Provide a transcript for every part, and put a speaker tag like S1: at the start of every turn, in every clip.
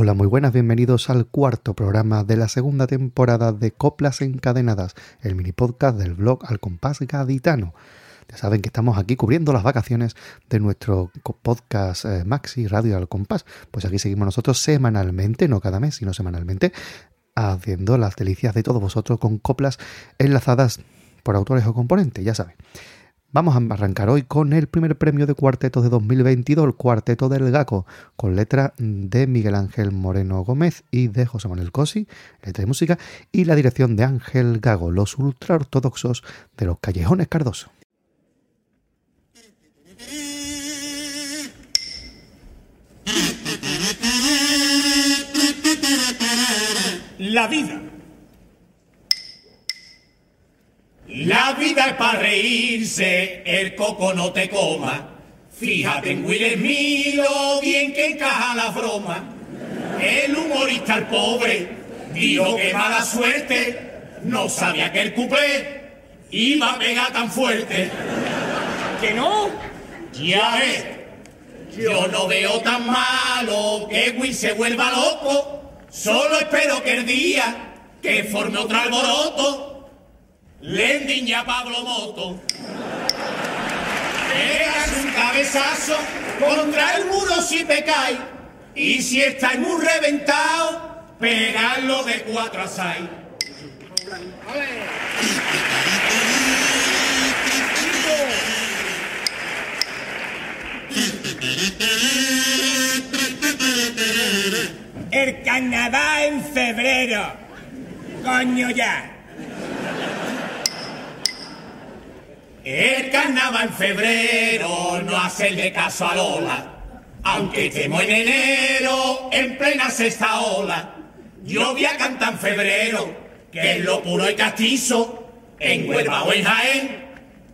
S1: Hola, muy buenas, bienvenidos al cuarto programa de la segunda temporada de Coplas Encadenadas, el mini podcast del blog Al Compás Gaditano. Ya saben que estamos aquí cubriendo las vacaciones de nuestro podcast eh, Maxi Radio Al Compás. Pues aquí seguimos nosotros semanalmente, no cada mes, sino semanalmente, haciendo las delicias de todos vosotros con coplas enlazadas por autores o componentes, ya saben. Vamos a arrancar hoy con el primer premio de cuarteto de 2022, el Cuarteto del Gaco, con letra de Miguel Ángel Moreno Gómez y de José Manuel Cosi, letra de música, y la dirección de Ángel Gago, los ultraortodoxos de los Callejones Cardoso.
S2: La vida La vida es para reírse, el coco no te coma. Fíjate en Will Smith lo bien que encaja la broma. El humorista, el pobre, dijo que mala suerte, no sabía que el cuplé iba a pegar tan fuerte. ¿Que no? Ya ves, yo no veo tan malo que Will se vuelva loco. Solo espero que el día que forme otro alboroto Lending a Pablo Moto. Pegas un cabezazo contra el muro si te. Y si estáis muy reventado, pegadlo de cuatro a seis. El Canadá en febrero. Coño ya. El carnaval en febrero no hace de caso a Lola. Aunque estemos en enero, en plena sexta ola. Yo voy a cantar en febrero, que es lo puro y castizo, en Huelva o en Jaén,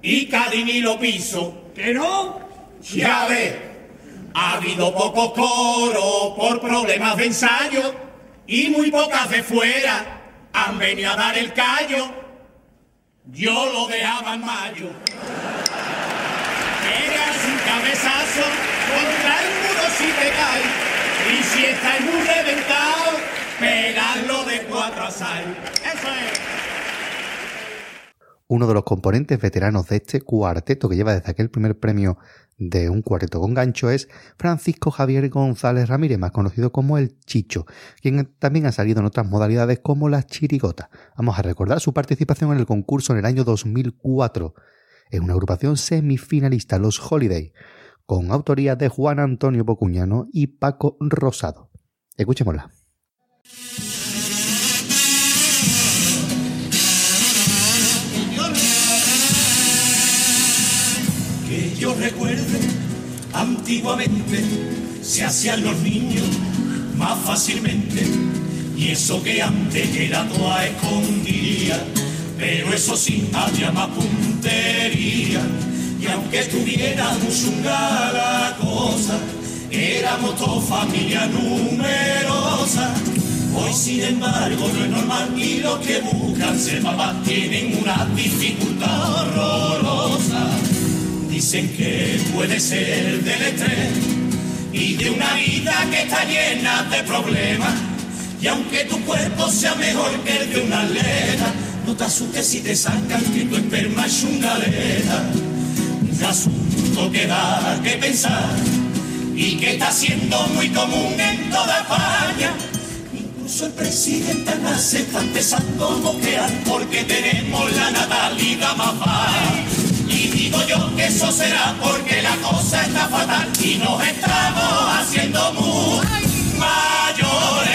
S2: y Cádiz ni lo piso. ¿Que no? Ya ves, ha habido pocos coros por problemas de ensayo, y muy pocas de fuera han venido a dar el callo yo lo dejaba en mayo. Pegas un cabezazo contra el muro si te cae. Y si está muy reventado, pegarlo de cuatro a seis. Eso es.
S1: Uno de los componentes veteranos de este cuarteto que lleva desde aquel primer premio de un cuarteto con gancho es Francisco Javier González Ramírez, más conocido como el Chicho, quien también ha salido en otras modalidades como la chirigota. Vamos a recordar su participación en el concurso en el año 2004, en una agrupación semifinalista, Los Holiday, con autoría de Juan Antonio Bocuñano y Paco Rosado. Escuchémosla.
S3: Yo recuerde, antiguamente se hacían los niños más fácilmente. Y eso que antes era toda escondida, pero eso sí había más puntería. Y aunque tuviéramos una la cosa, éramos toda familia numerosa. Hoy sin embargo no es normal y los que buscan ser papás tienen una dificultad horrorosa. Dicen que puede ser del estrés y de una vida que está llena de problemas. Y aunque tu cuerpo sea mejor que el de una atleta, no te asustes si te sacan que tu esperma es un galera. Un asunto que da que pensar y que está siendo muy común en toda España. Incluso el presidente nace está empezando a boquear porque tenemos la natalidad más baja. Y digo yo que eso será porque la cosa está fatal y nos estamos haciendo muy mayores.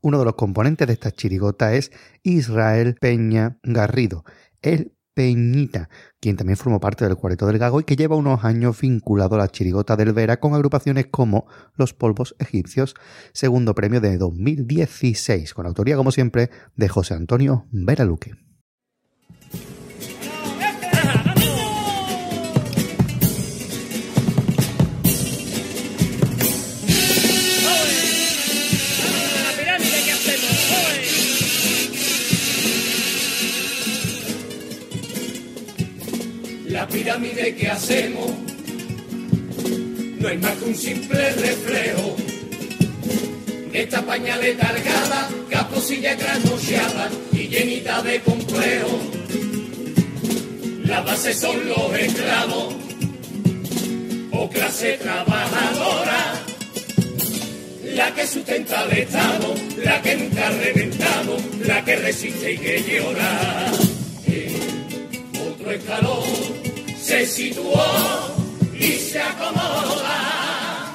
S1: Uno de los componentes de esta chirigota es Israel Peña Garrido, el Peñita, quien también formó parte del Cuarteto del Gago y que lleva unos años vinculado a la chirigota del Vera con agrupaciones como Los Polvos Egipcios, segundo premio de 2016, con autoría como siempre de José Antonio Vera
S3: Pirámide que hacemos
S2: no es más que un simple reflejo. Esta pañaleta algada, caposilla trasnocheada y llenita de complejo. La base son los esclavos o clase trabajadora la que sustenta al Estado, la que nunca ha reventado, la que resiste y que llora. otro escalón se situó y se acomoda.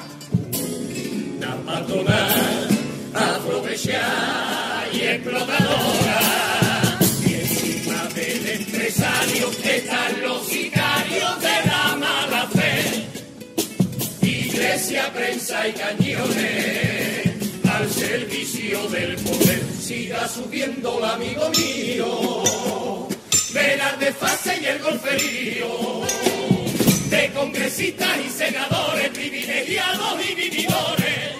S2: La patronal aprovechada y explotadora. Y encima del empresario están los sicarios de la mala fe. Iglesia, prensa y cañones al servicio del poder. Siga subiendo amigo mío. De fase y el golferío de congresistas y senadores, privilegiados y vividores,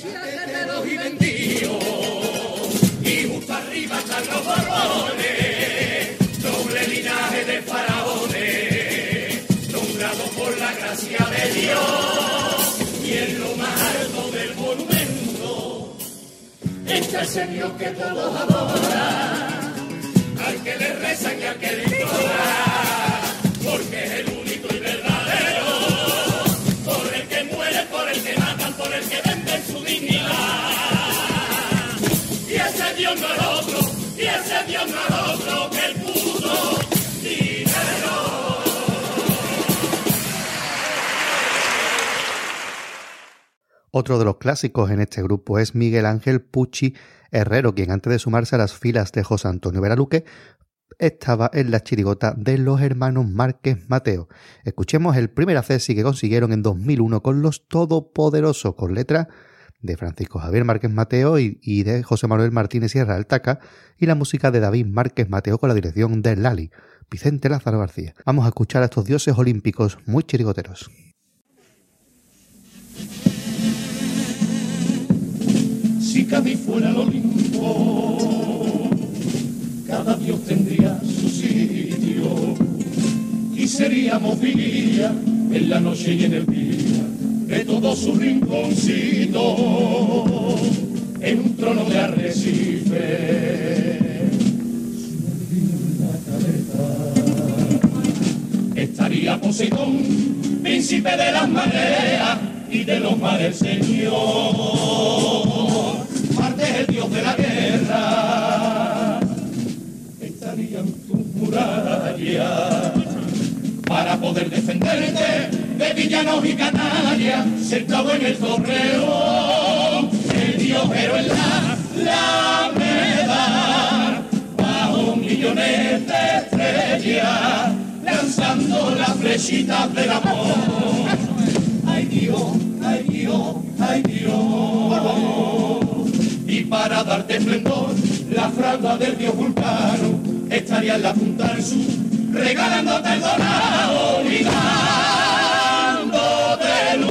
S2: chaqueteros y vendidos, y justo arriba están los borbones, doble linaje de faraones, nombrados por la gracia de Dios, y en lo más alto del monumento. Está el Señor que todos adoran, y al que le imploran porque es el único y verdadero, por el que muere, por el que matan, por el que venden su dignidad. Y ese Dios no es otro, y ese Dios no es otro que el puto dinero.
S1: Otro de los clásicos en este grupo es Miguel Ángel Pucci Herrero, quien antes de sumarse a las filas de José Antonio Veraluque estaba en la chirigota de los hermanos Márquez Mateo. Escuchemos el primer acesi que consiguieron en 2001 con los Todopoderosos, con letra de Francisco Javier Márquez Mateo y, de José Manuel Martínez Sierra Altaca, y la música de David Márquez Mateo con la dirección de Lali, Vicente Lázaro García. Vamos a escuchar a estos dioses olímpicos muy chirigoteros.
S3: Si fuera el Olimpo cada Dios tendría su sitio y seríamos vía en la noche y en el día de todo su rinconcito en un trono de arrecife. Estaría Poseidón, príncipe de las mareas y de los mares señor. Marte es el dios de la guerra para poder defenderte de villanos y canallas sentado en el torreón el dios héroe en la Alameda bajo millones de estrellas lanzando las flechitas del amor. Ay Dios, ay Dios, ay Dios. Y para darte esplendor la fragua del dios vulcano en la punta del sur regalándote el dorado y dándote luz.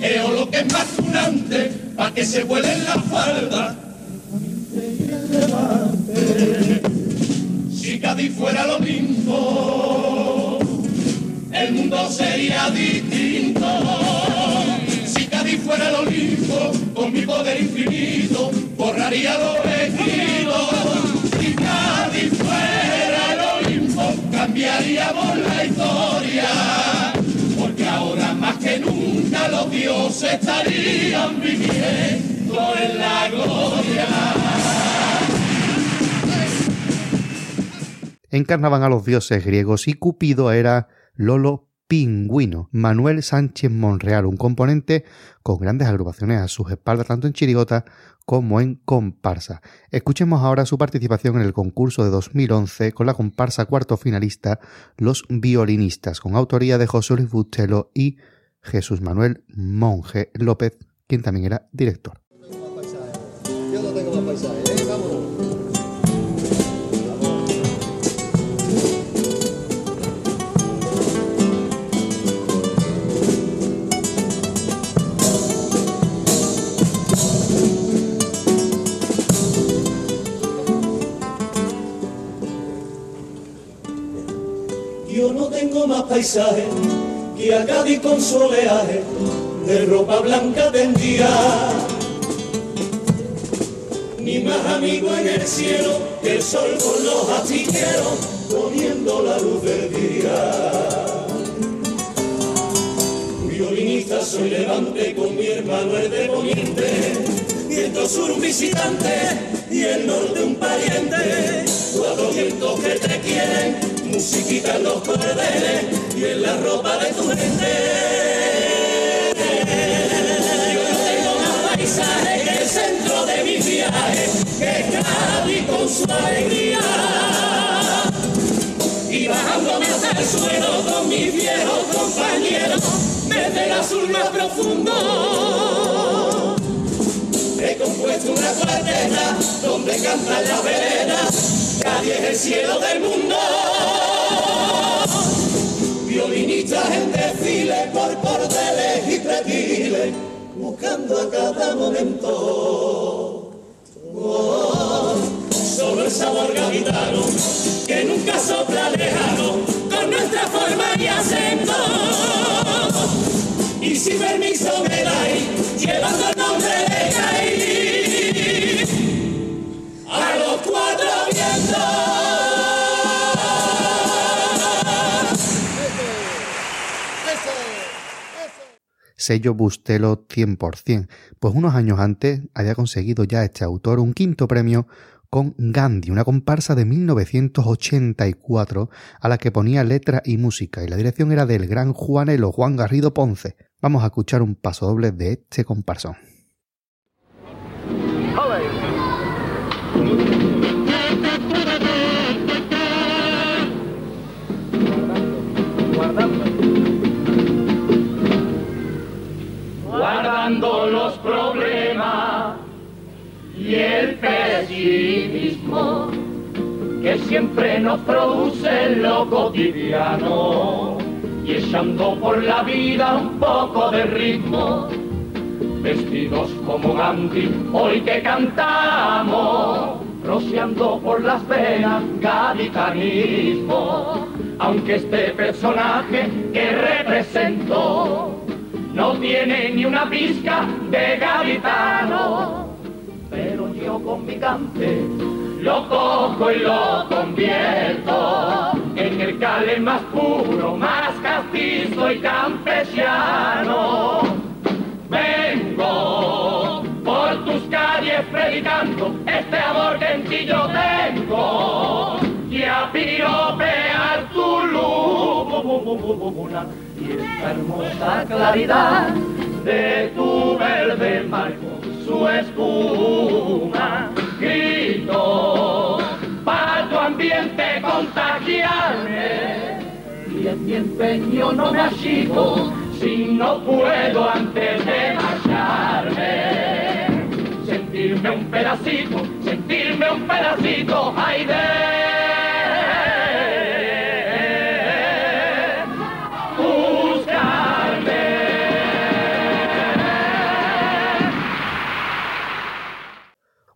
S3: Eo lo que es más tunante pa' que se vuelen la falda. Si Cádiz fuera lo mismo el mundo sería distinto. Si fuera el Olimpo, con mi poder infinito, borraría los vestidos. Si Cádiz fuera el Olimpo, cambiaríamos la historia. Porque ahora más que nunca los dioses estarían viviendo en la gloria.
S1: Encarnaban a los dioses griegos y Cupido era Lolo Pingüino, Manuel Sánchez Monreal, un componente con grandes agrupaciones a sus espaldas, tanto en chirigota como en comparsa. Escuchemos ahora su participación en el concurso de 2011 con la comparsa cuarto finalista Los Violinistas, con autoría de José Luis Bustelo y Jesús Manuel Monje López, quien también era director.
S3: más paisaje más paisaje, guía Cádiz con soleaje, de ropa blanca tendía. Ni más amigo en el cielo que el sol con los astilleros, poniendo la luz del día. Violinista soy levante con mi hermano el de poniente, viento sur un visitante y el norte un pariente, cuatro vientos que te quieren musiquita en los cordeles y en la ropa de tu gente. Yo no tengo más paisaje que el centro de mi viaje, que Cádiz con su alegría y bajándome hasta el suelo con mis viejos compañeros desde el azul más profundo. He compuesto una cuarteta donde cantan las veredas, Cádiz es el cielo del mundo. Violinistas en desfile por cordeles y pretiles, buscando a cada momento. Solo el sabor gaditano que nunca sopla lejano con nuestra forma y acento. Y si permiso me dais, llevando
S1: sello Bustelo 100%, pues unos años antes había conseguido ya este autor un quinto premio con Gandhi, una comparsa de 1984 a la que ponía letra y música, y la dirección era del gran Juanelo Juan Garrido Ponce. Vamos a escuchar un paso doble de este comparsón.
S3: Siempre nos produce lo cotidiano. Y echando por la vida un poco de ritmo vestidos como Gandhi hoy que cantamos rociando por las venas gaditanismo. Aunque este personaje que represento no tiene ni una pizca de gaditano pero yo con mi cante lo cojo y lo convierto en el cale más puro, más castizo y campesiano. Vengo por tus calles predicando este amor que en ti yo tengo y a piropear tu luna y esta hermosa claridad de tu verde marco su espuma. Empeño no me achico si no puedo antes de marcharme. Sentirme un pedacito, sentirme un pedacito, ay de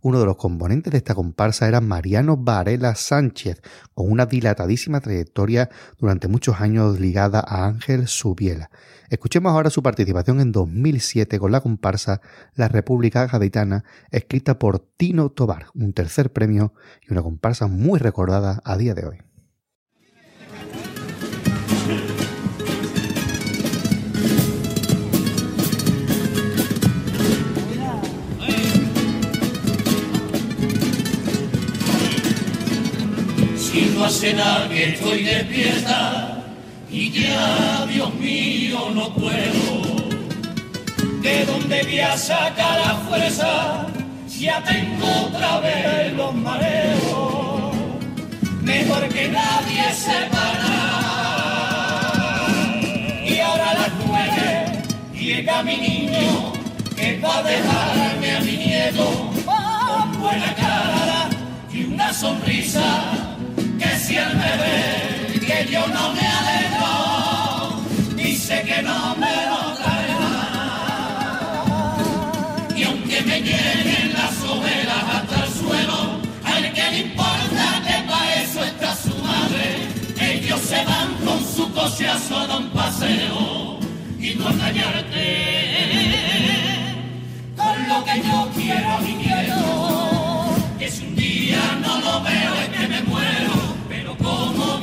S1: Uno de los componentes de esta comparsa era Mariano Varela Sánchez, con una dilatadísima trayectoria durante muchos años ligada a Ángel Subiela. Escuchemos ahora su participación en 2007 con la comparsa La República Gaditana, escrita por Tino Tobar, un tercer premio y una comparsa muy recordada a día de hoy.
S3: No hace nada que estoy despierta y ya, Dios mío, no puedo. ¿De dónde voy a sacar la fuerza? Ya tengo otra vez los mareos. Mejor que nadie sepa Y ahora a las nueve llega mi niño que va a dejarme a mi nieto con buena cara y una sonrisa si él me ve que yo no me alegro, dice que no me lo traerá. Y aunque me lleguen las ojeras hasta el suelo, al que le importa que para eso está su madre, ellos se van con su coche a solo un paseo y no callarte con lo que yo quiero y quiero. Que si un día no lo veo es que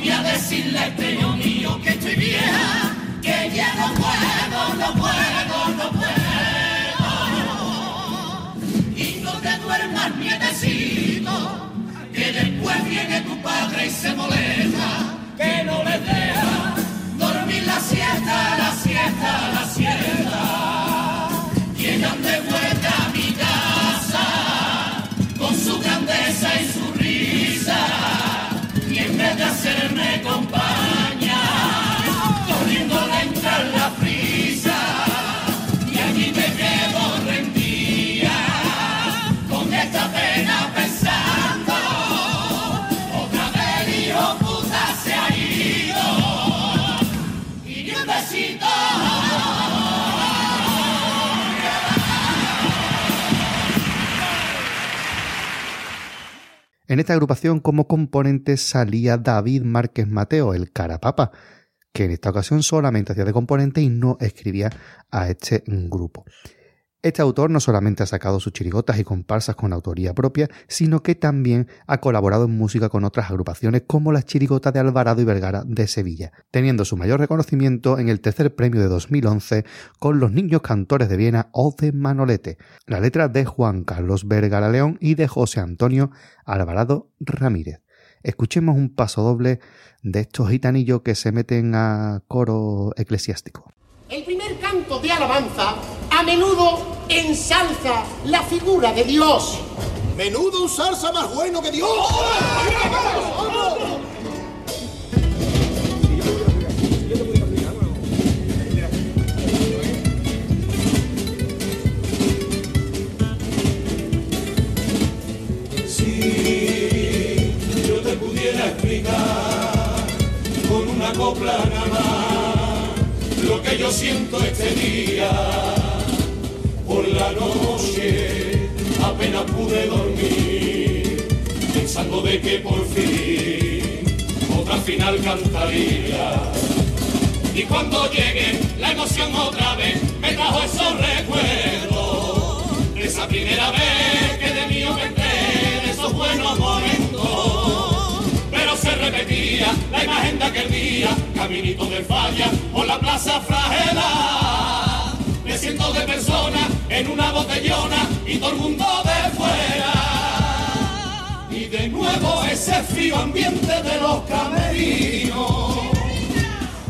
S3: voy a decirle al primo este mío que estoy vieja, que ya no puedo, no puedo, no puedo. Y no te duermas, nietecito, que después viene tu padre y se molesta.
S1: En esta agrupación como componente salía David Márquez Mateo, el carapapa, que en esta ocasión solamente hacía de componente y no escribía a este grupo. Este autor no solamente ha sacado sus chirigotas y comparsas con autoría propia, sino que también ha colaborado en música con otras agrupaciones como las chirigotas de Alvarado y Vergara de Sevilla, teniendo su mayor reconocimiento en el tercer premio de 2011 con Los Niños Cantores de Viena o de Manolete, la letra de Juan Carlos Vergara León y de José Antonio Alvarado Ramírez. Escuchemos un paso doble de estos gitanillos que se meten a coro eclesiástico.
S4: El primer canto de alabanza a menudo ensalza la figura de Dios.
S5: Menudo un salsa más bueno que Dios.
S3: Si final cantaría. Y cuando llegue la emoción otra vez me trajo esos recuerdos. De esa primera vez que de mí yo me enteré de esos buenos momentos. Pero se repetía la imagen de aquel día caminito de falla por la plaza fragela. Me siento de persona en una botellona y todo el mundo frío ambiente de los camerinos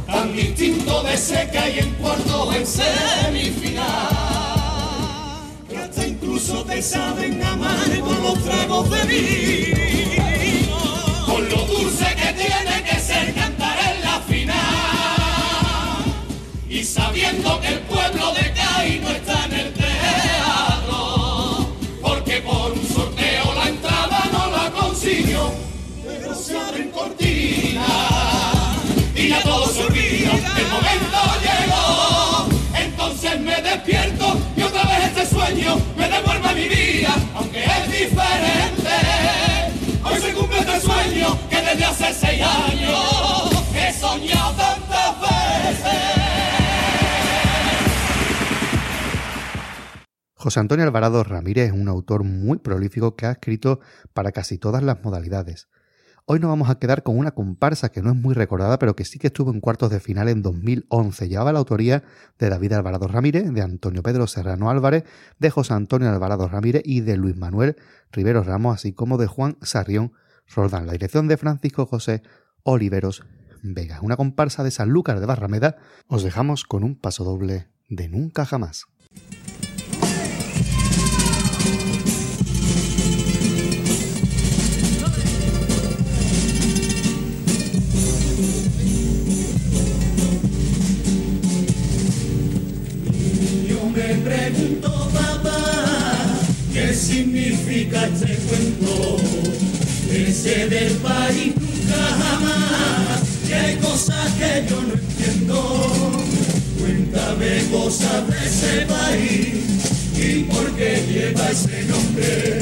S3: tan distinto de que hay en cuartos en semifinal. Que hasta incluso te saben amar con los tragos de vino. Con lo dulce que tiene que ser cantar en la final. Y sabiendo que el pueblo de Cádiz no está despierto y otra vez este sueño me devuelve mi vida, aunque es diferente. Hoy se cumple este sueño que desde hace seis años he soñado tantas veces.
S1: José Antonio Alvarado Ramírez es un autor muy prolífico que ha escrito para casi todas las modalidades. Hoy nos vamos a quedar con una comparsa que no es muy recordada, pero que sí que estuvo en cuartos de final en 2011. Llevaba la autoría de David Alvarado Ramírez, de Antonio Pedro Serrano Álvarez, de José Antonio Alvarado Ramírez y de Luis Manuel Rivero Ramos, así como de Juan Sarrión Roldán. La dirección de Francisco José Oliveros Vega. Una comparsa de Sanlúcar de Barrameda. Os dejamos con un paso doble de Nunca Jamás.
S3: Significa este cuento? Ese del país nunca jamás, que hay cosas que yo no entiendo. Cuéntame cosas de ese país y por qué lleva ese nombre.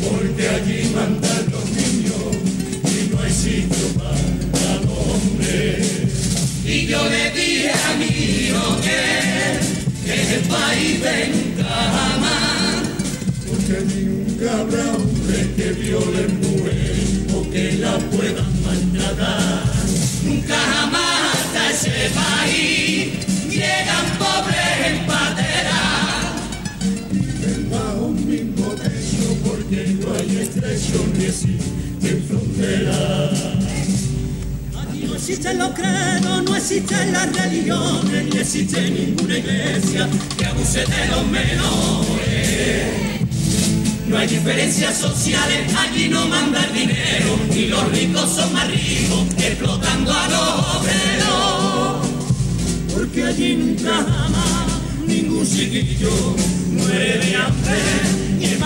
S3: Porque allí mandan los niños y no hay sitio para los hombres. Y yo le dije a mi hijo que el país de nunca. Allí nunca habrá hombre que viole mujer o que la puedan maltratar. Nunca jamás hasta ese país llegan pobres en patera. Viven bajo un mismo techo porque no hay estrecho ni existe frontera. Aquí no existen los credos, no existen las religiones, ni existe ninguna iglesia que abuse de los menores. No hay diferencias sociales, allí no manda el dinero, y los ricos son más ricos, explotando a los obreros. Porque allí nunca jamás ningún chiquillo muere de hambre, ni es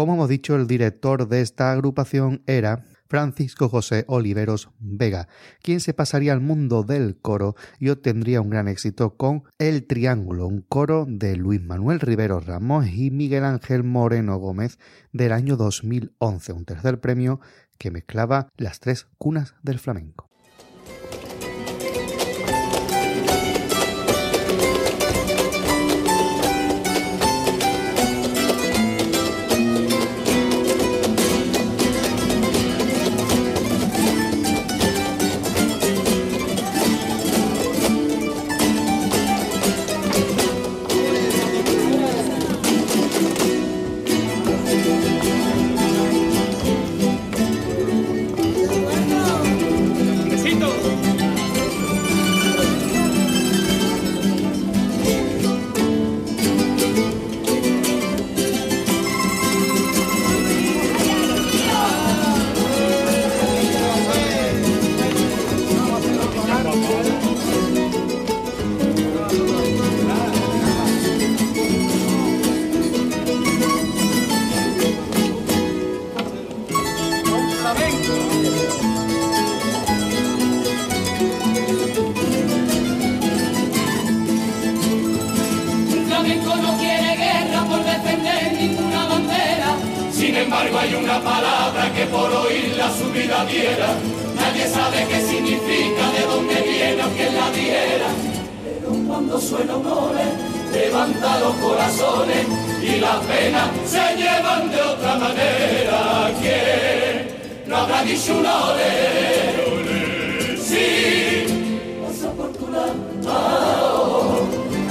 S3: Como
S1: hemos dicho, el director de esta agrupación era Francisco José Oliveros Vega, quien se pasaría al mundo del coro y obtendría un gran éxito con El Triángulo, un coro de Luis Manuel Rivero Ramos y Miguel Ángel Moreno Gómez del año 2011, un tercer premio que mezclaba las tres cunas del flamenco.
S3: Penas se llevan de otra manera. ¿Quién no habrá ole? Sí, pasa por tu lado.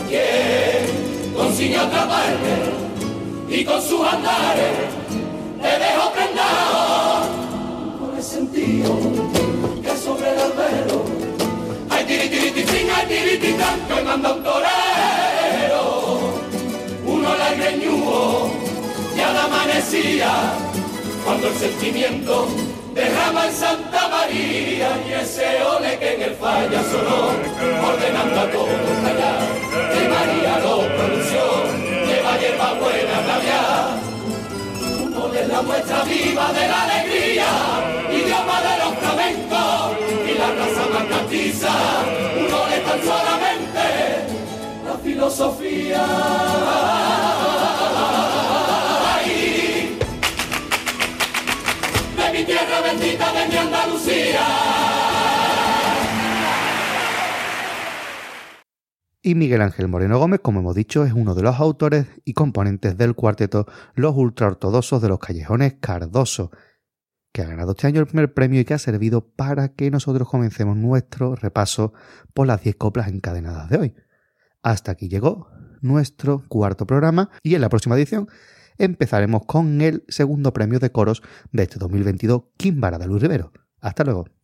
S3: ¿Quién consigue otra parte y con sus andares te dejo prendado con el sentido que sobre el albero hay tiri tiri titín, hay tiri titán que manda un torero la greñudo ya la amanecía cuando el sentimiento derrama en Santa María y ese ole que en el falla sonó ordenando a todos callar que María lo pronunció lleva hierba buena rabia uno es la muestra viva de la alegría idioma de los flamencos y la raza más castiza uno es tan solamente la filosofía
S1: Y Miguel Ángel Moreno Gómez, como hemos dicho, es uno de los autores y componentes del cuarteto Los Ultraortodoxos de los Callejones Cardoso, que ha ganado este año el primer premio y que ha servido para que nosotros comencemos nuestro repaso por las 10 coplas encadenadas de hoy. Hasta aquí llegó nuestro cuarto programa y en la próxima edición empezaremos con el segundo premio de coros de este 2022, Kimbara de Luis Rivero. Hasta luego.